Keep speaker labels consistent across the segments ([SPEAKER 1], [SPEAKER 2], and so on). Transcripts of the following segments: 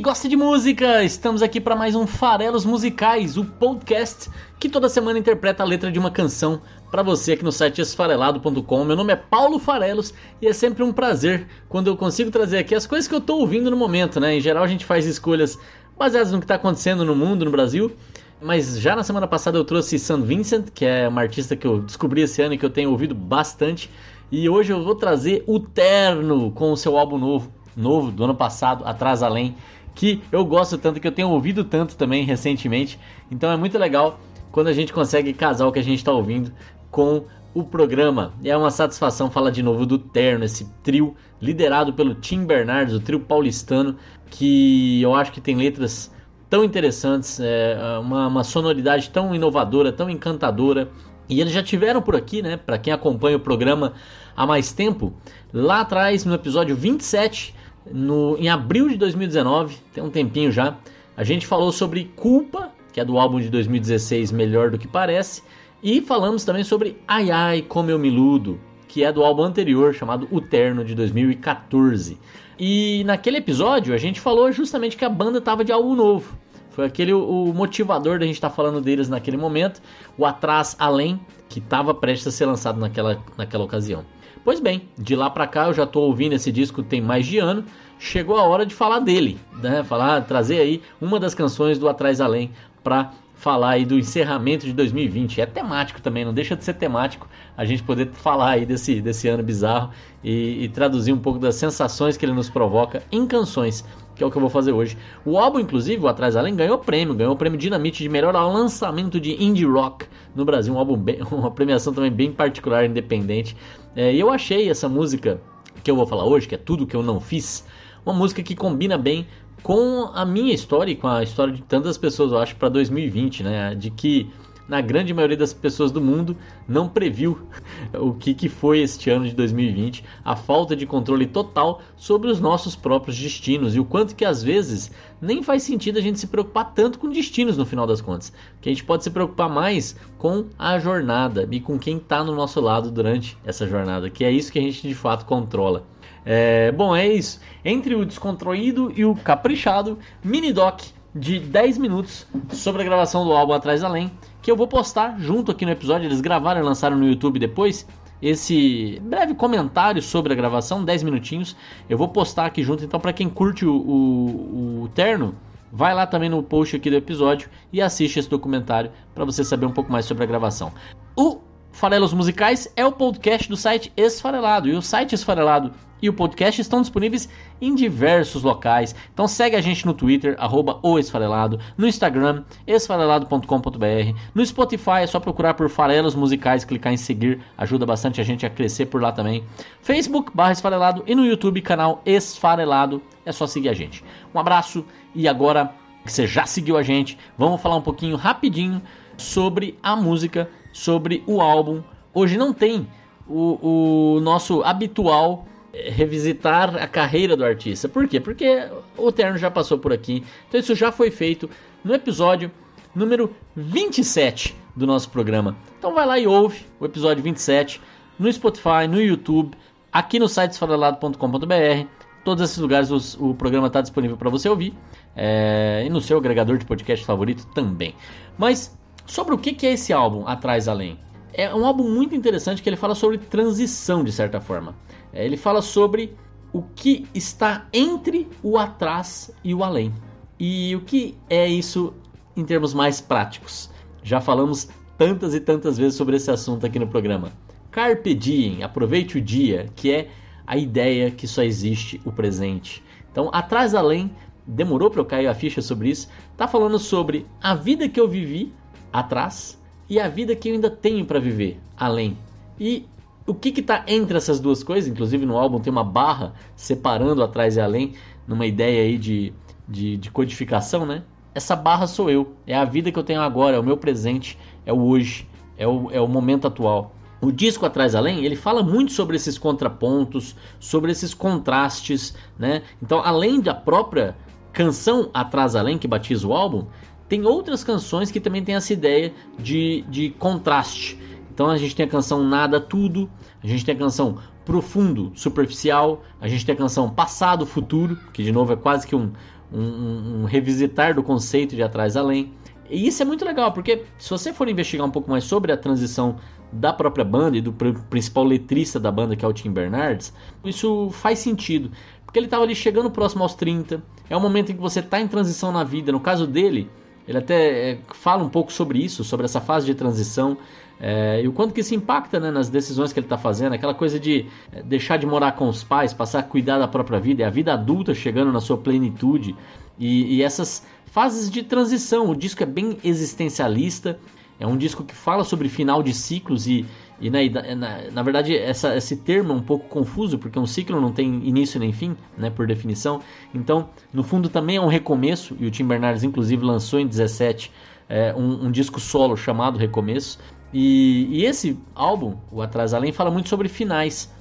[SPEAKER 1] Gosta de música! Estamos aqui para mais um Farelos Musicais, o podcast que toda semana interpreta a letra de uma canção para você aqui no site esfarelado.com. Meu nome é Paulo Farelos e é sempre um prazer quando eu consigo trazer aqui as coisas que eu tô ouvindo no momento, né? Em geral a gente faz escolhas baseadas no que está acontecendo no mundo, no Brasil. Mas já na semana passada eu trouxe San Vincent, que é uma artista que eu descobri esse ano e que eu tenho ouvido bastante. E hoje eu vou trazer o Terno com o seu álbum novo, novo do ano passado, Atrás Além, que eu gosto tanto, que eu tenho ouvido tanto também recentemente. Então é muito legal quando a gente consegue casar o que a gente está ouvindo com o programa. E é uma satisfação falar de novo do Terno, esse trio liderado pelo Tim Bernardes, o trio paulistano, que eu acho que tem letras tão interessantes, é, uma, uma sonoridade tão inovadora, tão encantadora. E eles já tiveram por aqui, né? Para quem acompanha o programa há mais tempo, lá atrás no episódio 27, no, em abril de 2019, tem um tempinho já, a gente falou sobre Culpa, que é do álbum de 2016 Melhor do que Parece, e falamos também sobre Ai Ai Como Eu Me Ludo, que é do álbum anterior chamado O Terno de 2014. E naquele episódio a gente falou justamente que a banda estava de álbum novo. Foi aquele o motivador da gente estar tá falando deles naquele momento, o Atrás Além, que estava prestes a ser lançado naquela, naquela ocasião. Pois bem, de lá para cá eu já estou ouvindo esse disco tem mais de ano. Chegou a hora de falar dele, né? Falar, trazer aí uma das canções do Atrás Além para falar aí do encerramento de 2020. É temático também, não deixa de ser temático a gente poder falar aí desse, desse ano bizarro e, e traduzir um pouco das sensações que ele nos provoca em canções que é o que eu vou fazer hoje. O álbum, inclusive, o Atrás Além, ganhou prêmio, ganhou o prêmio Dinamite de melhor lançamento de indie rock no Brasil, um álbum bem, uma premiação também bem particular, independente. É, e eu achei essa música que eu vou falar hoje, que é tudo que eu não fiz, uma música que combina bem com a minha história e com a história de tantas pessoas, eu acho, para 2020, né? De que na grande maioria das pessoas do mundo não previu o que, que foi este ano de 2020, a falta de controle total sobre os nossos próprios destinos e o quanto que às vezes nem faz sentido a gente se preocupar tanto com destinos no final das contas, que a gente pode se preocupar mais com a jornada e com quem está no nosso lado durante essa jornada, que é isso que a gente de fato controla. É, bom, é isso. Entre o descontraído e o caprichado, mini doc de 10 minutos sobre a gravação do álbum Atrás Além, que eu vou postar junto aqui no episódio. Eles gravaram e lançaram no YouTube depois. Esse breve comentário sobre a gravação, 10 minutinhos, eu vou postar aqui junto. Então, para quem curte o, o, o Terno, vai lá também no post aqui do episódio e assiste esse documentário para você saber um pouco mais sobre a gravação. O Farelos Musicais é o podcast do site Esfarelado. E o site Esfarelado e o podcast estão disponíveis em diversos locais. Então segue a gente no Twitter, arroba Esfarelado, no Instagram, esfarelado.com.br, no Spotify é só procurar por Farelos Musicais, clicar em seguir, ajuda bastante a gente a crescer por lá também. Facebook, barra Esfarelado e no YouTube, canal Esfarelado, é só seguir a gente. Um abraço e agora que você já seguiu a gente, vamos falar um pouquinho rapidinho sobre a música, sobre o álbum. Hoje não tem o, o nosso habitual eh, revisitar a carreira do artista. Por quê? Porque o Terno já passou por aqui. Então isso já foi feito no episódio número 27 do nosso programa. Então vai lá e ouve o episódio 27 no Spotify, no YouTube, aqui no site esfarelado.com.br. Todos esses lugares o programa está disponível para você ouvir. É, e no seu agregador de podcast favorito também. Mas sobre o que é esse álbum Atrás Além? É um álbum muito interessante que ele fala sobre transição de certa forma. É, ele fala sobre o que está entre o atrás e o além. E o que é isso em termos mais práticos? Já falamos tantas e tantas vezes sobre esse assunto aqui no programa. Carpe diem, aproveite o dia, que é a ideia que só existe o presente. Então, atrás além, demorou para eu cair a ficha sobre isso, tá falando sobre a vida que eu vivi atrás e a vida que eu ainda tenho para viver além. E o que está entre essas duas coisas? Inclusive no álbum tem uma barra separando atrás e além, numa ideia aí de, de, de codificação, né? essa barra sou eu, é a vida que eu tenho agora, é o meu presente, é o hoje, é o, é o momento atual. O disco Atrás Além, ele fala muito sobre esses contrapontos, sobre esses contrastes, né? Então, além da própria canção Atrás Além, que batiza o álbum, tem outras canções que também tem essa ideia de, de contraste. Então a gente tem a canção Nada Tudo, a gente tem a canção Profundo, Superficial, a gente tem a canção Passado Futuro, que de novo é quase que um, um, um revisitar do conceito de Atrás Além. E isso é muito legal, porque se você for investigar um pouco mais sobre a transição da própria banda e do principal letrista da banda, que é o Tim Bernardes, isso faz sentido. Porque ele estava ali chegando próximo aos 30, é um momento em que você está em transição na vida. No caso dele, ele até é, fala um pouco sobre isso, sobre essa fase de transição. É, e o quanto que isso impacta né, nas decisões que ele está fazendo, aquela coisa de é, deixar de morar com os pais, passar a cuidar da própria vida, é a vida adulta chegando na sua plenitude e, e essas fases de transição. O disco é bem existencialista, é um disco que fala sobre final de ciclos e, e na, na, na, verdade, essa, esse termo é um pouco confuso, porque um ciclo não tem início nem fim, né, por definição. Então, no fundo, também é um recomeço, e o Tim Bernardes, inclusive, lançou em 17 é, um, um, disco solo chamado Recomeço. E, e esse álbum, o Atrás Além, fala muito sobre finais,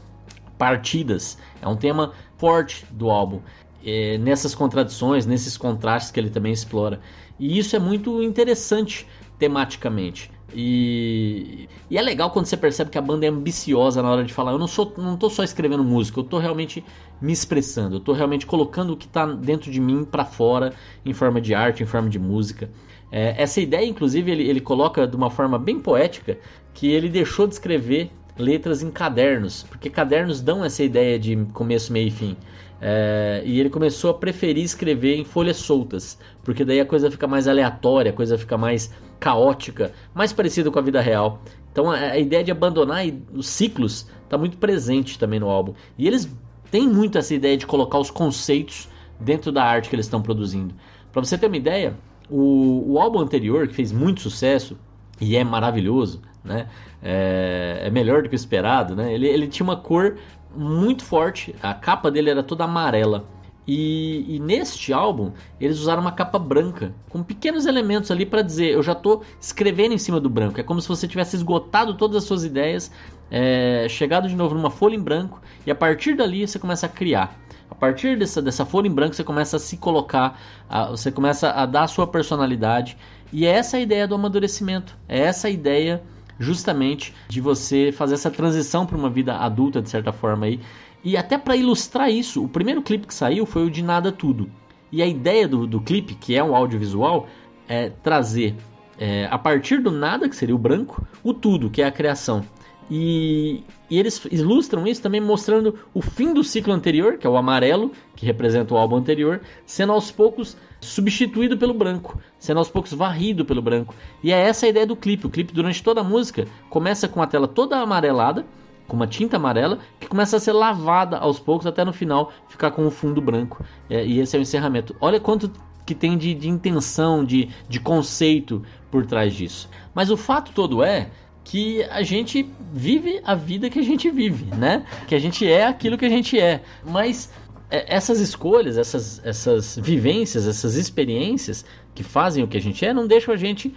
[SPEAKER 1] partidas. É um tema forte do álbum. É, nessas contradições, nesses contrastes que ele também explora. E isso é muito interessante tematicamente. E, e, é legal quando você percebe que a banda é ambiciosa na hora de falar. Eu não sou, não tô só escrevendo música, eu tô realmente me expressando, eu tô realmente colocando o que está dentro de mim para fora, em forma de arte, em forma de música. É, essa ideia, inclusive, ele, ele coloca de uma forma bem poética que ele deixou de escrever letras em cadernos, porque cadernos dão essa ideia de começo, meio e fim. É, e ele começou a preferir escrever em folhas soltas, porque daí a coisa fica mais aleatória, a coisa fica mais caótica, mais parecida com a vida real. Então a, a ideia de abandonar os ciclos está muito presente também no álbum. E eles têm muito essa ideia de colocar os conceitos dentro da arte que eles estão produzindo. Para você ter uma ideia, o, o álbum anterior, que fez muito sucesso e é maravilhoso, né? É, é, melhor do que o esperado, né? Ele, ele tinha uma cor muito forte, a capa dele era toda amarela. E, e, neste álbum eles usaram uma capa branca com pequenos elementos ali para dizer eu já estou escrevendo em cima do branco. É como se você tivesse esgotado todas as suas ideias, é, chegado de novo numa folha em branco e a partir dali você começa a criar. A partir dessa, dessa folha em branco você começa a se colocar, a, você começa a dar a sua personalidade e é essa a ideia do amadurecimento. É essa a ideia justamente de você fazer essa transição para uma vida adulta de certa forma aí. E até para ilustrar isso, o primeiro clipe que saiu foi o de Nada Tudo. E a ideia do, do clipe, que é um audiovisual, é trazer é, a partir do nada, que seria o branco, o tudo, que é a criação. E, e, eles ilustram isso também mostrando o fim do ciclo anterior, que é o amarelo, que representa o álbum anterior, sendo aos poucos substituído pelo branco, sendo aos poucos varrido pelo branco. E é essa a ideia do clipe. O clipe, durante toda a música, começa com a tela toda amarelada, com uma tinta amarela, que começa a ser lavada aos poucos até no final ficar com o fundo branco. É, e esse é o encerramento. Olha quanto que tem de, de intenção, de, de conceito por trás disso. Mas o fato todo é que a gente vive a vida que a gente vive, né? Que a gente é aquilo que a gente é. Mas essas escolhas, essas, essas vivências, essas experiências que fazem o que a gente é, não deixam a gente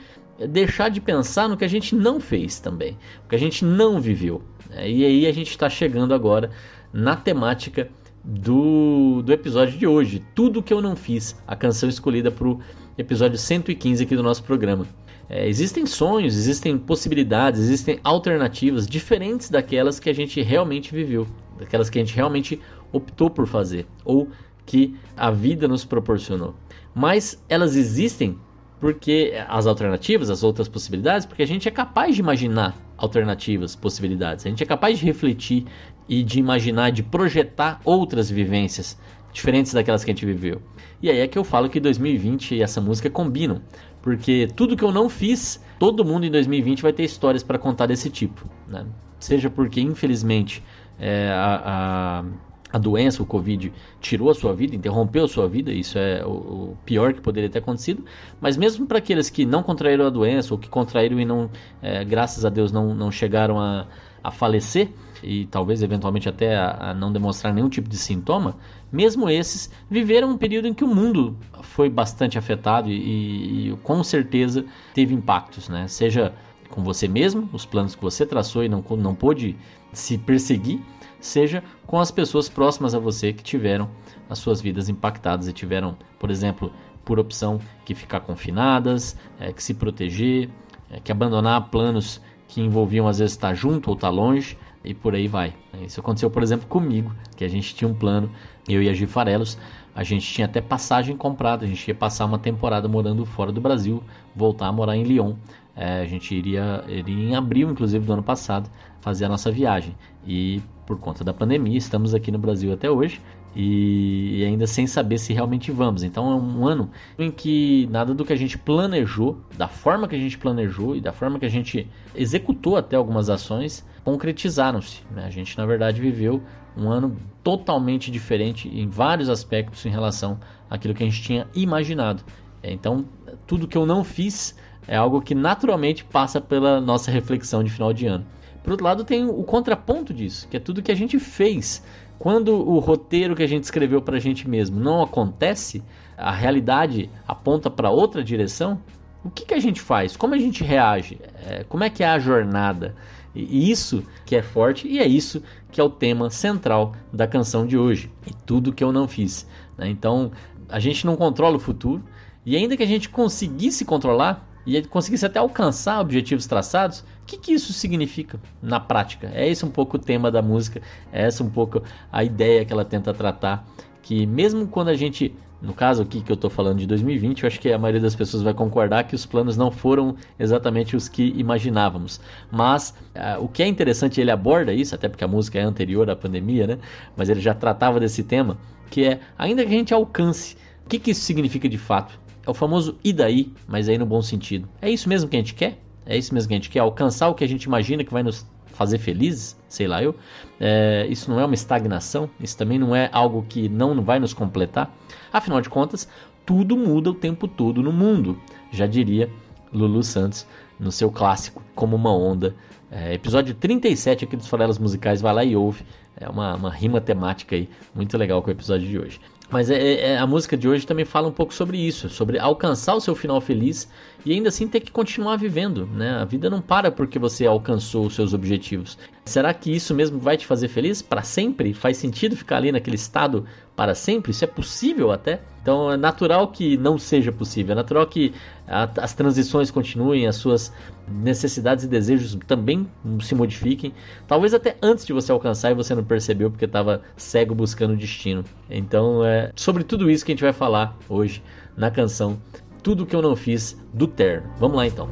[SPEAKER 1] deixar de pensar no que a gente não fez também, o que a gente não viveu. Né? E aí a gente está chegando agora na temática do, do episódio de hoje, Tudo que eu não fiz, a canção escolhida para o episódio 115 aqui do nosso programa. É, existem sonhos, existem possibilidades, existem alternativas diferentes daquelas que a gente realmente viveu, daquelas que a gente realmente optou por fazer ou que a vida nos proporcionou. Mas elas existem porque as alternativas, as outras possibilidades, porque a gente é capaz de imaginar alternativas, possibilidades. A gente é capaz de refletir e de imaginar, de projetar outras vivências diferentes daquelas que a gente viveu. E aí é que eu falo que 2020 e essa música combinam, porque tudo que eu não fiz, todo mundo em 2020 vai ter histórias para contar desse tipo, né? Seja porque infelizmente é, a, a a doença, o Covid, tirou a sua vida, interrompeu a sua vida, isso é o, pior que poderia ter acontecido. Mas mesmo para aqueles que não contraíram a doença, ou que contraíram e não, é, graças a Deus, não, não chegaram a, a falecer, e talvez eventualmente até a, a, não demonstrar nenhum tipo de sintoma, mesmo esses viveram um período em que o mundo foi bastante afetado e, e com certeza teve impactos, né? Seja com você mesmo, os planos que você traçou e não, não pôde se perseguir, seja com as pessoas próximas a você que tiveram as suas vidas impactadas e tiveram, por exemplo, por opção que ficar confinadas, é, que se proteger, é, que abandonar planos que envolviam às vezes estar junto ou estar longe e por aí vai. Isso aconteceu, por exemplo, comigo, que a gente tinha um plano, eu e a Gifarelos, a gente tinha até passagem comprada, a gente ia passar uma temporada morando fora do Brasil, voltar a morar em Lyon. É, a gente iria, iria em abril, inclusive, do ano passado, fazer a nossa viagem. E por conta da pandemia, estamos aqui no Brasil até hoje e ainda sem saber se realmente vamos. Então é um ano em que nada do que a gente planejou, da forma que a gente planejou e da forma que a gente executou até algumas ações, concretizaram-se. Né? A gente, na verdade, viveu um ano totalmente diferente em vários aspectos em relação àquilo que a gente tinha imaginado. Então, tudo que eu não fiz é algo que naturalmente passa pela nossa reflexão de final de ano. Por outro lado, tem o contraponto disso, que é tudo que a gente fez. Quando o roteiro que a gente escreveu para a gente mesmo não acontece, a realidade aponta para outra direção, o que, que a gente faz? Como a gente reage? É, como é que é a jornada? E isso que é forte e é isso que é o tema central da canção de hoje. E tudo que eu não fiz. Né? Então, a gente não controla o futuro e ainda que a gente conseguisse controlar, e conseguisse até alcançar objetivos traçados, que, que isso significa na prática? É esse um pouco o tema da música, é essa um pouco a ideia que ela tenta tratar, que mesmo quando a gente, no caso aqui que eu estou falando de 2020, eu acho que a maioria das pessoas vai concordar que os planos não foram exatamente os que imaginávamos, mas uh, o que é interessante, ele aborda isso, até porque a música é anterior à pandemia, né? mas ele já tratava desse tema, que é, ainda que a gente alcance, o que, que isso significa de fato? É o famoso e daí, mas aí no bom sentido. É isso mesmo que a gente quer? É isso mesmo que a gente quer? Alcançar o que a gente imagina que vai nos fazer felizes? Sei lá eu. É, isso não é uma estagnação? Isso também não é algo que não vai nos completar? Afinal de contas, tudo muda o tempo todo no mundo. Já diria Lulu Santos no seu clássico Como uma Onda. É, episódio 37 aqui dos Farelas Musicais, vai lá e ouve. É uma, uma rima temática aí, muito legal com o episódio de hoje. Mas é, é, a música de hoje também fala um pouco sobre isso, sobre alcançar o seu final feliz e ainda assim ter que continuar vivendo, né? A vida não para porque você alcançou os seus objetivos. Será que isso mesmo vai te fazer feliz para sempre? Faz sentido ficar ali naquele estado para sempre? Isso é possível até? Então é natural que não seja possível, é natural que a, as transições continuem, as suas necessidades e desejos também se modifiquem. Talvez até antes de você alcançar e você não percebeu porque estava cego buscando o destino. Então é sobre tudo isso que a gente vai falar hoje na canção Tudo que eu não fiz do Terno. Vamos lá então.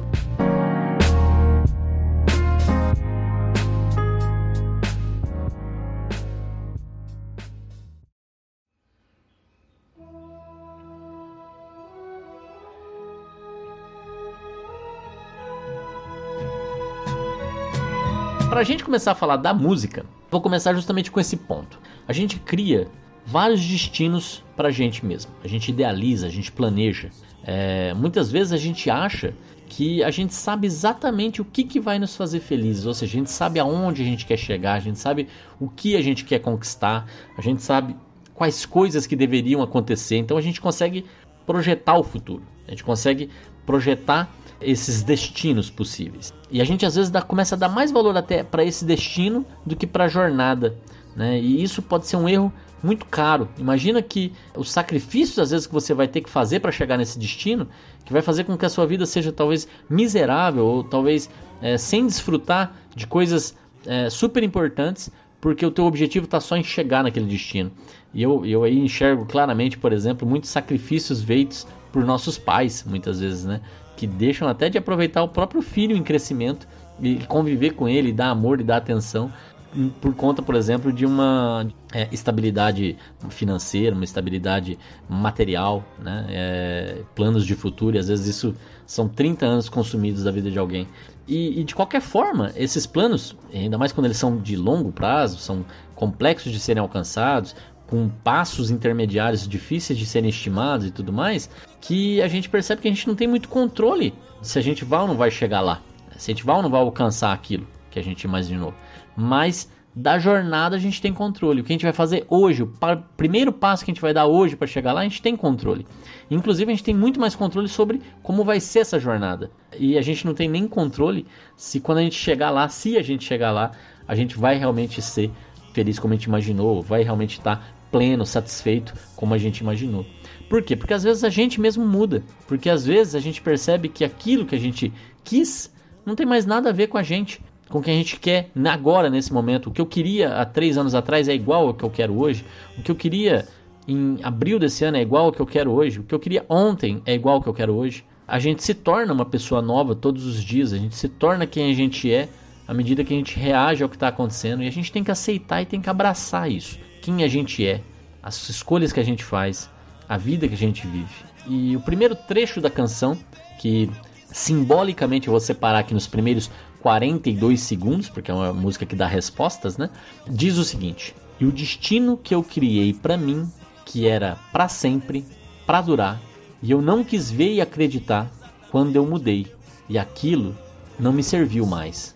[SPEAKER 1] Para a gente começar a falar da música, vou começar justamente com esse ponto. A gente cria vários destinos para a gente mesmo. A gente idealiza, a gente planeja. É, muitas vezes a gente acha que a gente sabe exatamente o que, que vai nos fazer felizes, ou seja, a gente sabe aonde a gente quer chegar, a gente sabe o que a gente quer conquistar, a gente sabe quais coisas que deveriam acontecer, então a gente consegue projetar o futuro, a gente consegue projetar esses destinos possíveis. E a gente às vezes dá, começa a dar mais valor até para esse destino do que para a jornada. Né? E isso pode ser um erro muito caro. Imagina que os sacrifícios às vezes que você vai ter que fazer para chegar nesse destino, que vai fazer com que a sua vida seja talvez miserável ou talvez é, sem desfrutar de coisas é, super importantes, porque o teu objetivo está só em chegar naquele destino. E eu, eu aí enxergo claramente, por exemplo, muitos sacrifícios feitos por nossos pais, muitas vezes, né? Que deixam até de aproveitar o próprio filho em crescimento e conviver com ele, dar amor e dar atenção por conta, por exemplo, de uma é, estabilidade financeira, uma estabilidade material, né? É, planos de futuro, e às vezes isso são 30 anos consumidos da vida de alguém. E, e, de qualquer forma, esses planos, ainda mais quando eles são de longo prazo, são complexos de serem alcançados, com passos intermediários difíceis de serem estimados e tudo mais, que a gente percebe que a gente não tem muito controle se a gente vai ou não vai chegar lá, se a gente vai ou não vai alcançar aquilo que a gente imaginou. Mas da jornada a gente tem controle. O que a gente vai fazer hoje, o primeiro passo que a gente vai dar hoje para chegar lá, a gente tem controle. Inclusive, a gente tem muito mais controle sobre como vai ser essa jornada. E a gente não tem nem controle se quando a gente chegar lá, se a gente chegar lá, a gente vai realmente ser feliz como a gente imaginou, vai realmente estar pleno, satisfeito como a gente imaginou. Por quê? Porque às vezes a gente mesmo muda. Porque às vezes a gente percebe que aquilo que a gente quis não tem mais nada a ver com a gente com o que a gente quer agora, nesse momento. O que eu queria há três anos atrás é igual ao que eu quero hoje. O que eu queria em abril desse ano é igual ao que eu quero hoje. O que eu queria ontem é igual ao que eu quero hoje. A gente se torna uma pessoa nova todos os dias. A gente se torna quem a gente é à medida que a gente reage ao que está acontecendo. E a gente tem que aceitar e tem que abraçar isso. Quem a gente é, as escolhas que a gente faz, a vida que a gente vive. E o primeiro trecho da canção, que simbolicamente eu vou separar aqui nos primeiros 42 segundos, porque é uma música que dá respostas, né? Diz o seguinte: "E o destino que eu criei para mim, que era para sempre, para durar, e eu não quis ver e acreditar quando eu mudei, e aquilo não me serviu mais."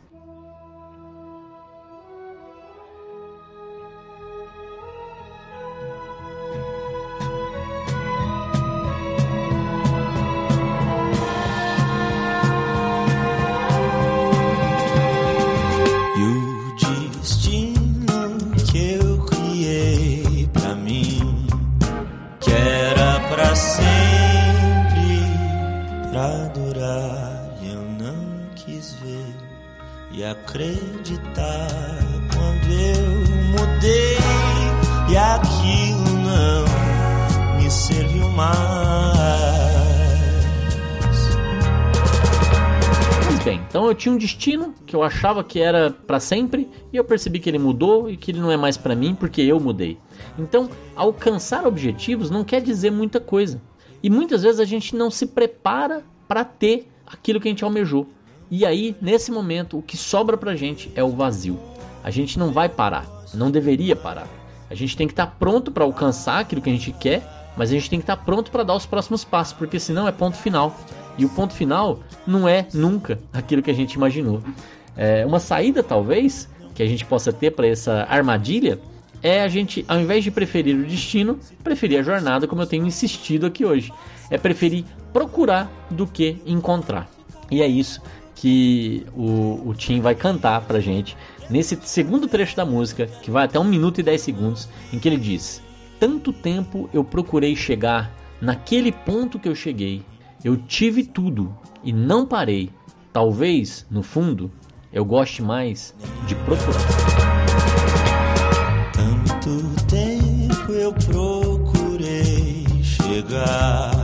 [SPEAKER 1] Então eu tinha um destino que eu achava que era para sempre e eu percebi que ele mudou e que ele não é mais para mim porque eu mudei. Então, alcançar objetivos não quer dizer muita coisa. E muitas vezes a gente não se prepara para ter aquilo que a gente almejou. E aí, nesse momento, o que sobra pra gente é o vazio. A gente não vai parar, não deveria parar. A gente tem que estar tá pronto para alcançar aquilo que a gente quer, mas a gente tem que estar tá pronto para dar os próximos passos, porque senão é ponto final. E o ponto final não é nunca aquilo que a gente imaginou. É, uma saída, talvez, que a gente possa ter para essa armadilha é a gente, ao invés de preferir o destino, preferir a jornada, como eu tenho insistido aqui hoje. É preferir procurar do que encontrar. E é isso que o, o Tim vai cantar pra gente nesse segundo trecho da música, que vai até 1 minuto e 10 segundos, em que ele diz: Tanto tempo eu procurei chegar naquele ponto que eu cheguei, eu tive tudo e não parei. Talvez, no fundo, eu goste mais de procurar.
[SPEAKER 2] Tanto tempo eu procurei chegar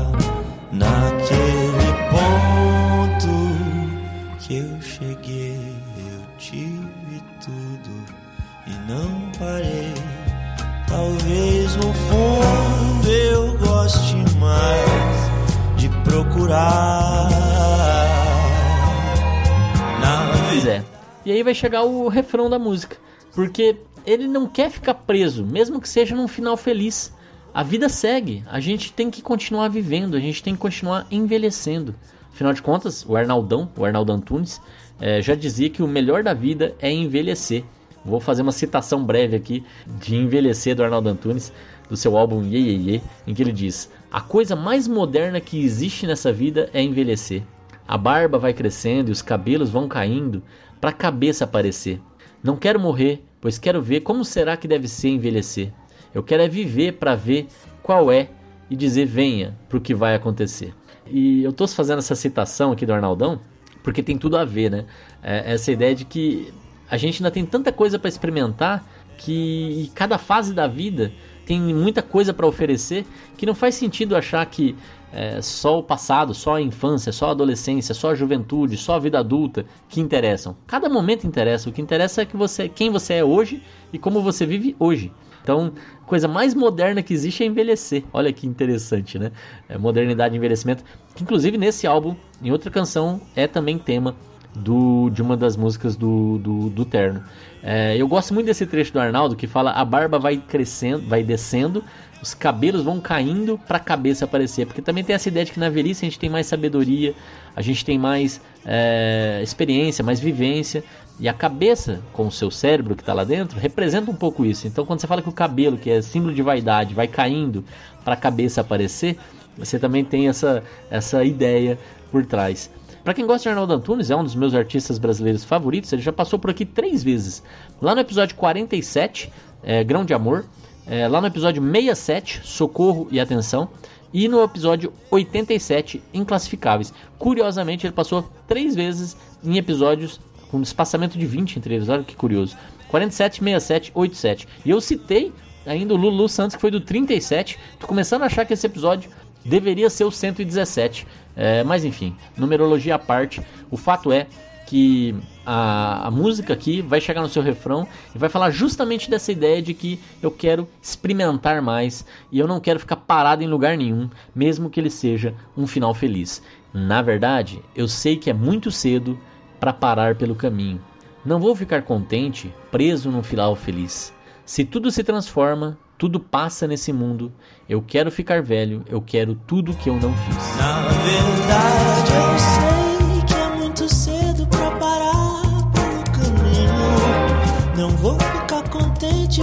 [SPEAKER 1] Pois é. E aí vai chegar o refrão da música. Porque ele não quer ficar preso, mesmo que seja num final feliz. A vida segue, a gente tem que continuar vivendo, a gente tem que continuar envelhecendo. Afinal de contas, o Arnaldão, o Arnaldo Antunes, é, já dizia que o melhor da vida é envelhecer. Vou fazer uma citação breve aqui de Envelhecer do Arnaldo Antunes, do seu álbum Ye Ye Ye, em que ele diz: A coisa mais moderna que existe nessa vida é envelhecer. A barba vai crescendo e os cabelos vão caindo para a cabeça aparecer. Não quero morrer, pois quero ver como será que deve ser envelhecer. Eu quero é viver para ver qual é e dizer venha para o que vai acontecer. E eu estou fazendo essa citação aqui do Arnaldão porque tem tudo a ver, né? É essa ideia de que a gente ainda tem tanta coisa para experimentar que cada fase da vida tem muita coisa para oferecer que não faz sentido achar que é, só o passado, só a infância, só a adolescência, só a juventude, só a vida adulta que interessam. Cada momento interessa. O que interessa é que você, quem você é hoje e como você vive hoje. Então, a coisa mais moderna que existe é envelhecer. Olha que interessante, né? É modernidade e envelhecimento. Inclusive, nesse álbum, em outra canção, é também tema do, de uma das músicas do, do, do Terno. É, eu gosto muito desse trecho do Arnaldo que fala a barba vai crescendo, vai descendo, os cabelos vão caindo para a cabeça aparecer. Porque também tem essa ideia de que na velhice a gente tem mais sabedoria, a gente tem mais é, experiência, mais vivência. E a cabeça, com o seu cérebro que está lá dentro, representa um pouco isso. Então, quando você fala que o cabelo, que é símbolo de vaidade, vai caindo para a cabeça aparecer, você também tem essa, essa ideia por trás. Para quem gosta de Arnaldo Antunes, é um dos meus artistas brasileiros favoritos. Ele já passou por aqui três vezes. Lá no episódio 47, é, Grão de Amor. É, lá no episódio 67, Socorro e Atenção. E no episódio 87, Inclassificáveis. Curiosamente, ele passou três vezes em episódios com um espaçamento de 20 entre eles. Olha que curioso. 47, 67, 87. E eu citei ainda o Lulu Santos, que foi do 37. Tô começando a achar que esse episódio deveria ser o 117. É, mas enfim, numerologia à parte, o fato é que a, a, música aqui vai chegar no seu refrão e vai falar justamente dessa ideia de que eu quero experimentar mais e eu não quero ficar parado em lugar nenhum, mesmo que ele seja um final feliz. Na verdade, eu sei que é muito cedo para parar pelo caminho. Não vou ficar contente preso num final feliz. Se tudo se transforma, tudo passa nesse mundo. Eu quero ficar velho, eu quero tudo que eu não fiz.
[SPEAKER 2] Na verdade, eu sei que é muito cedo pra parar pelo caminho. Não vou ficar contente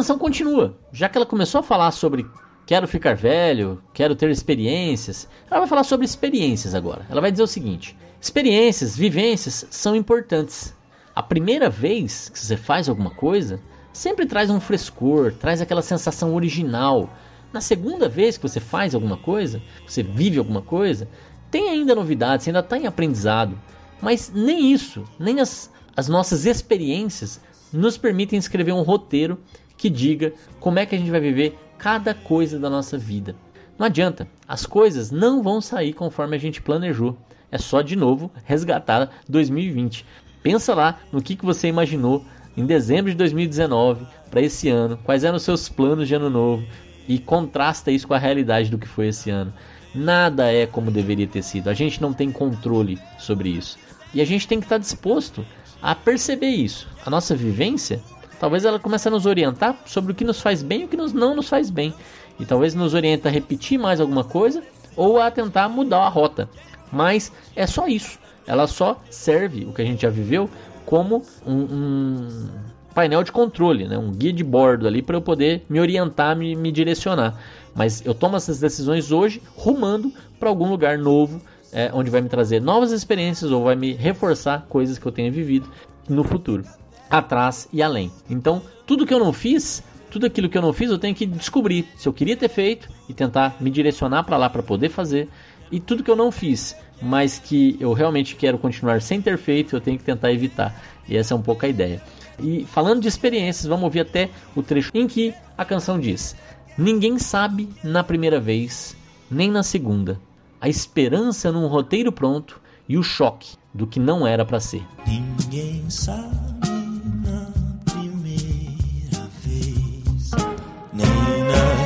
[SPEAKER 1] canção continua. Já que ela começou a falar sobre quero ficar velho, quero ter experiências, ela vai falar sobre experiências agora. Ela vai dizer o seguinte: experiências, vivências são importantes. A primeira vez que você faz alguma coisa sempre traz um frescor, traz aquela sensação original. Na segunda vez que você faz alguma coisa, você vive alguma coisa, tem ainda novidades, você ainda está em aprendizado. Mas nem isso, nem as, as nossas experiências nos permitem escrever um roteiro que diga como é que a gente vai viver cada coisa da nossa vida. Não adianta, as coisas não vão sair conforme a gente planejou. É só de novo resgatar 2020. Pensa lá no que, que você imaginou em dezembro de 2019 para esse ano, quais eram os seus planos de ano novo e contrasta isso com a realidade do que foi esse ano. Nada é como deveria ter sido. A gente não tem controle sobre isso. E a gente tem que estar disposto a perceber isso. A nossa vivência, talvez ela comece a nos orientar sobre o que nos faz bem e o que nos, não nos faz bem. E talvez nos oriente a repetir mais alguma coisa ou a tentar mudar a rota. Mas é só isso. Ela só serve o que a gente já viveu como um, um painel de controle, né? um guia de bordo ali para eu poder me orientar, me, me direcionar. Mas eu tomo essas decisões hoje rumando para algum lugar novo, é, onde vai me trazer novas experiências ou vai me reforçar coisas que eu tenha vivido no futuro, atrás e além. Então, tudo que eu não fiz, tudo aquilo que eu não fiz, eu tenho que descobrir se eu queria ter feito e tentar me direcionar para lá para poder fazer. E tudo que eu não fiz, mas que eu realmente quero continuar sem ter feito, eu tenho que tentar evitar. E essa é um pouco a ideia. E falando de experiências, vamos ouvir até o trecho em que a canção diz: Ninguém sabe na primeira vez, nem na segunda. A esperança num roteiro pronto e o choque do que não era para ser.
[SPEAKER 2] Ninguém sabe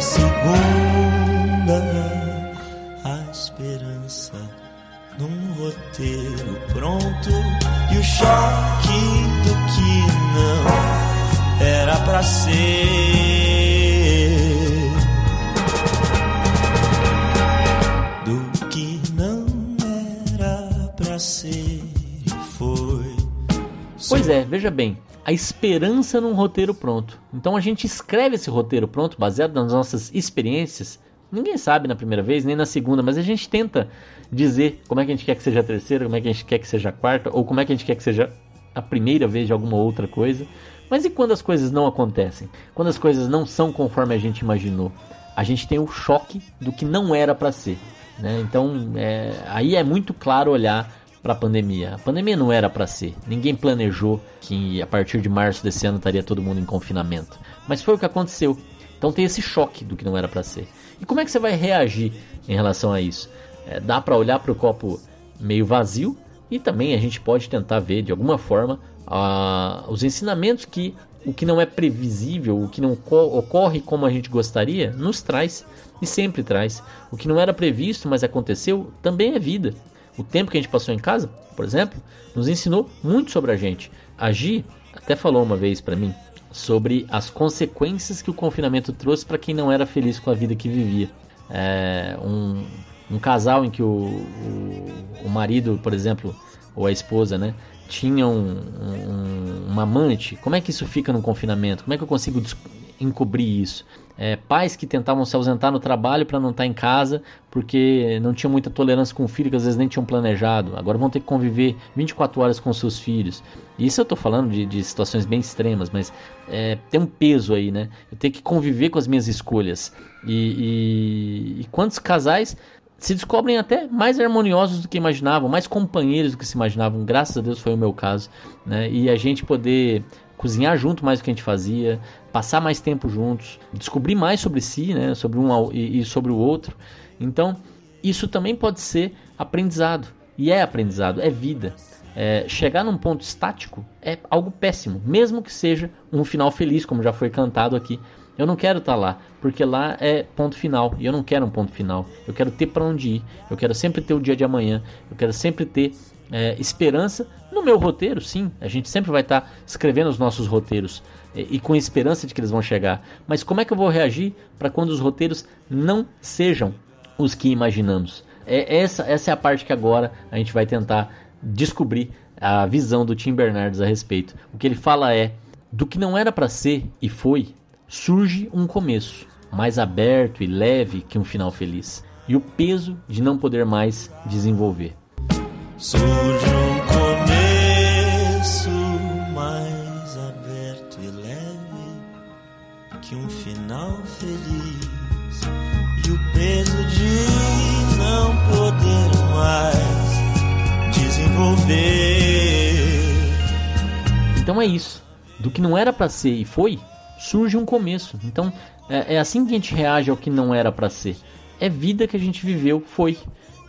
[SPEAKER 2] segunda. A esperança num roteiro pronto e o choque do que não era pra ser. Do que não era pra ser e foi.
[SPEAKER 1] Pois é, veja bem, a esperança num roteiro pronto. Então a gente escreve esse roteiro pronto, baseado nas nossas experiências, Ninguém sabe na primeira vez, nem na segunda, mas a gente tenta dizer como é que a gente quer que seja a terceira, como é que a gente quer que seja a quarta, ou como é que a gente quer que seja a primeira vez de alguma outra coisa. Mas e quando as coisas não acontecem? Quando as coisas não são conforme a gente imaginou? A gente tem o choque do que não era para ser. Né? Então, é, aí é muito claro olhar para a pandemia. A pandemia não era para ser. Ninguém planejou que a partir de março desse ano estaria todo mundo em confinamento. Mas foi o que aconteceu. Então tem esse choque do que não era para ser. E como é que você vai reagir em relação a isso? É, dá para olhar para o copo meio vazio e também a gente pode tentar ver de alguma forma a, os ensinamentos que o que não é previsível, o que não ocorre como a gente gostaria, nos traz e sempre traz. O que não era previsto, mas aconteceu, também é vida. O tempo que a gente passou em casa, por exemplo, nos ensinou muito sobre a gente. A Gi até falou uma vez para mim sobre as consequências que o confinamento trouxe para quem não era feliz com a vida que vivia. É, um, um casal em que o, o, o marido, por exemplo, ou a esposa, né, tinha um, um, uma amante, como é que isso fica no confinamento? Como é que eu consigo encobrir isso? É, pais que tentavam se ausentar no trabalho para não estar tá em casa porque não tinham muita tolerância com o filho que às vezes nem tinham planejado. Agora vão ter que conviver 24 horas com seus filhos. Isso eu estou falando de, de, situações bem extremas, mas é, tem um peso aí, né? Eu tenho que conviver com as minhas escolhas. E, e, e quantos casais se descobrem até mais harmoniosos do que imaginavam, mais companheiros do que se imaginavam. Graças a Deus foi o meu caso, né? E a gente poder cozinhar junto mais do que a gente fazia, passar mais tempo juntos, descobrir mais sobre si, né? Sobre um e, sobre o outro. Então, isso também pode ser aprendizado. E é aprendizado, é vida. É, chegar num ponto estático é algo péssimo, mesmo que seja um final feliz, como já foi cantado aqui. Eu não quero estar tá lá, porque lá é ponto final e eu não quero um ponto final. Eu quero ter para onde ir. Eu quero sempre ter o dia de amanhã. Eu quero sempre ter é, esperança no meu roteiro, sim. A gente sempre vai estar tá escrevendo os nossos roteiros e, e, com esperança de que eles vão chegar. Mas como é que eu vou reagir para quando os roteiros não sejam os que imaginamos? É essa, essa é a parte que agora a gente vai tentar descobrir a visão do Tim Bernardes a respeito. O que ele fala é do que não era para ser e foi surge um começo mais aberto e leve que um final feliz, e o peso de não poder mais desenvolver.
[SPEAKER 2] Surge um começo mais aberto e leve que um final feliz, e o peso de não poder mais desenvolver.
[SPEAKER 1] Então é isso. Do que não era para ser e foi, surge um começo. Então é, é assim que a gente reage ao que não era para ser. É vida que a gente viveu, foi.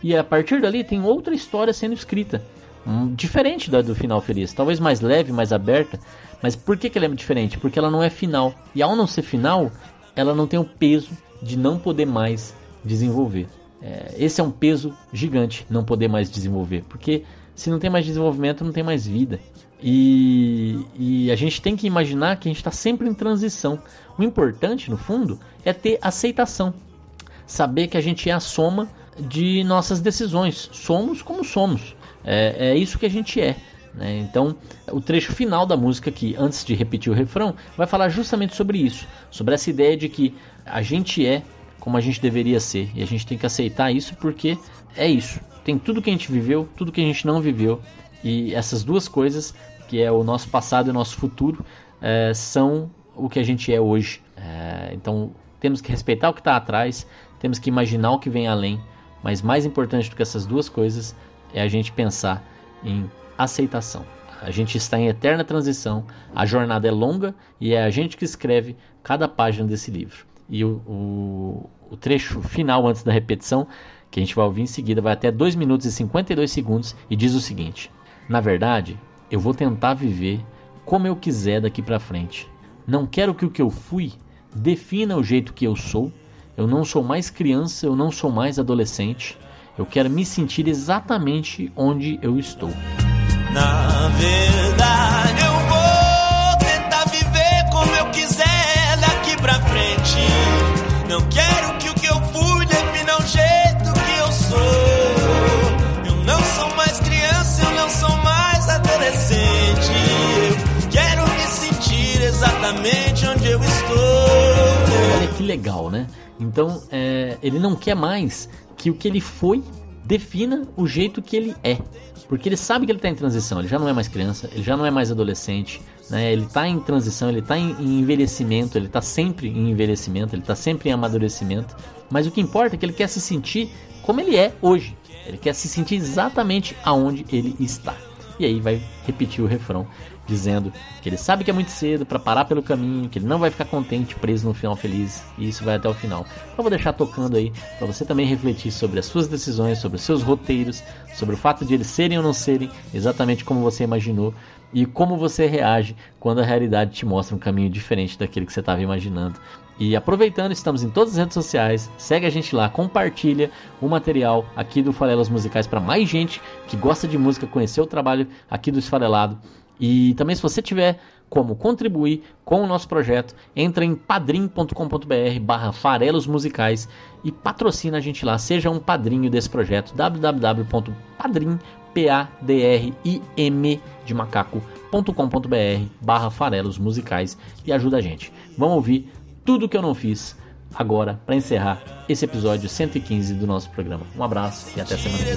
[SPEAKER 1] E a partir dali tem outra história sendo escrita. Um, diferente da do final feliz. Talvez mais leve, mais aberta. Mas por que, que ela é diferente? Porque ela não é final. E ao não ser final, ela não tem o peso de não poder mais desenvolver. É, esse é um peso gigante, não poder mais desenvolver. Porque se não tem mais desenvolvimento, não tem mais vida. E, e, a gente tem que imaginar que a gente está sempre em transição. O importante, no fundo, é ter aceitação. Saber que a gente é a soma de nossas decisões. Somos como somos. É, é isso que a gente é. Né? Então, o trecho final da música, aqui, antes de repetir o refrão, vai falar justamente sobre isso. Sobre essa ideia de que a gente é como a gente deveria ser. E a gente tem que aceitar isso porque é isso. Tem tudo que a gente viveu, tudo que a gente não viveu. E essas duas coisas, que é o nosso passado e o nosso futuro, é, são o que a gente é hoje. É, então temos que respeitar o que está atrás, temos que imaginar o que vem além, mas mais importante do que essas duas coisas é a gente pensar em aceitação. A gente está em eterna transição, a jornada é longa e é a gente que escreve cada página desse livro. E o, o, o trecho final, antes da repetição, que a gente vai ouvir em seguida, vai até 2 minutos e 52 segundos e diz o seguinte: na verdade, eu vou tentar viver como eu quiser daqui para frente. Não quero que o que eu fui defina o jeito que eu sou. Eu não sou mais criança, eu não sou mais adolescente. Eu quero me sentir exatamente onde eu estou.
[SPEAKER 2] Na verdade,
[SPEAKER 1] legal, né? Então é, ele não quer mais que o que ele foi defina o jeito que ele é. Porque ele sabe que ele está em transição, ele já não é mais criança, ele já não é mais adolescente, né? ele está em transição, ele está em, em, envelhecimento, ele está sempre em envelhecimento, ele está sempre em amadurecimento. Mas o que importa é que ele quer se sentir como ele é hoje. Ele quer se sentir exatamente aonde ele está. E aí vai repetir o refrão dizendo que ele sabe que é muito cedo para parar pelo caminho, que ele não vai ficar contente preso no final feliz, e isso vai até o final. Eu vou deixar tocando aí para você também refletir sobre as suas decisões, sobre os seus roteiros, sobre o fato de eles serem ou não serem exatamente como você imaginou e como você reage quando a realidade te mostra um caminho diferente daquele que você estava imaginando. E aproveitando, estamos em todas as redes sociais, segue a gente lá, compartilha o material aqui do Farelas Musicais para mais gente que gosta de música, conhecer o trabalho aqui do Esfarelado. E também se você tiver como contribuir com o nosso projeto, entra em padrim.com.br barra farelos musicais e patrocina a gente lá, seja um padrinho desse projeto, www.padrim, P-A-D-R-I-M de macaco.com.br barra farelos musicais e ajuda a gente. Vamos ouvir tudo que eu não fiz agora para encerrar esse episódio 115 do nosso programa. Um abraço e até semana que vem.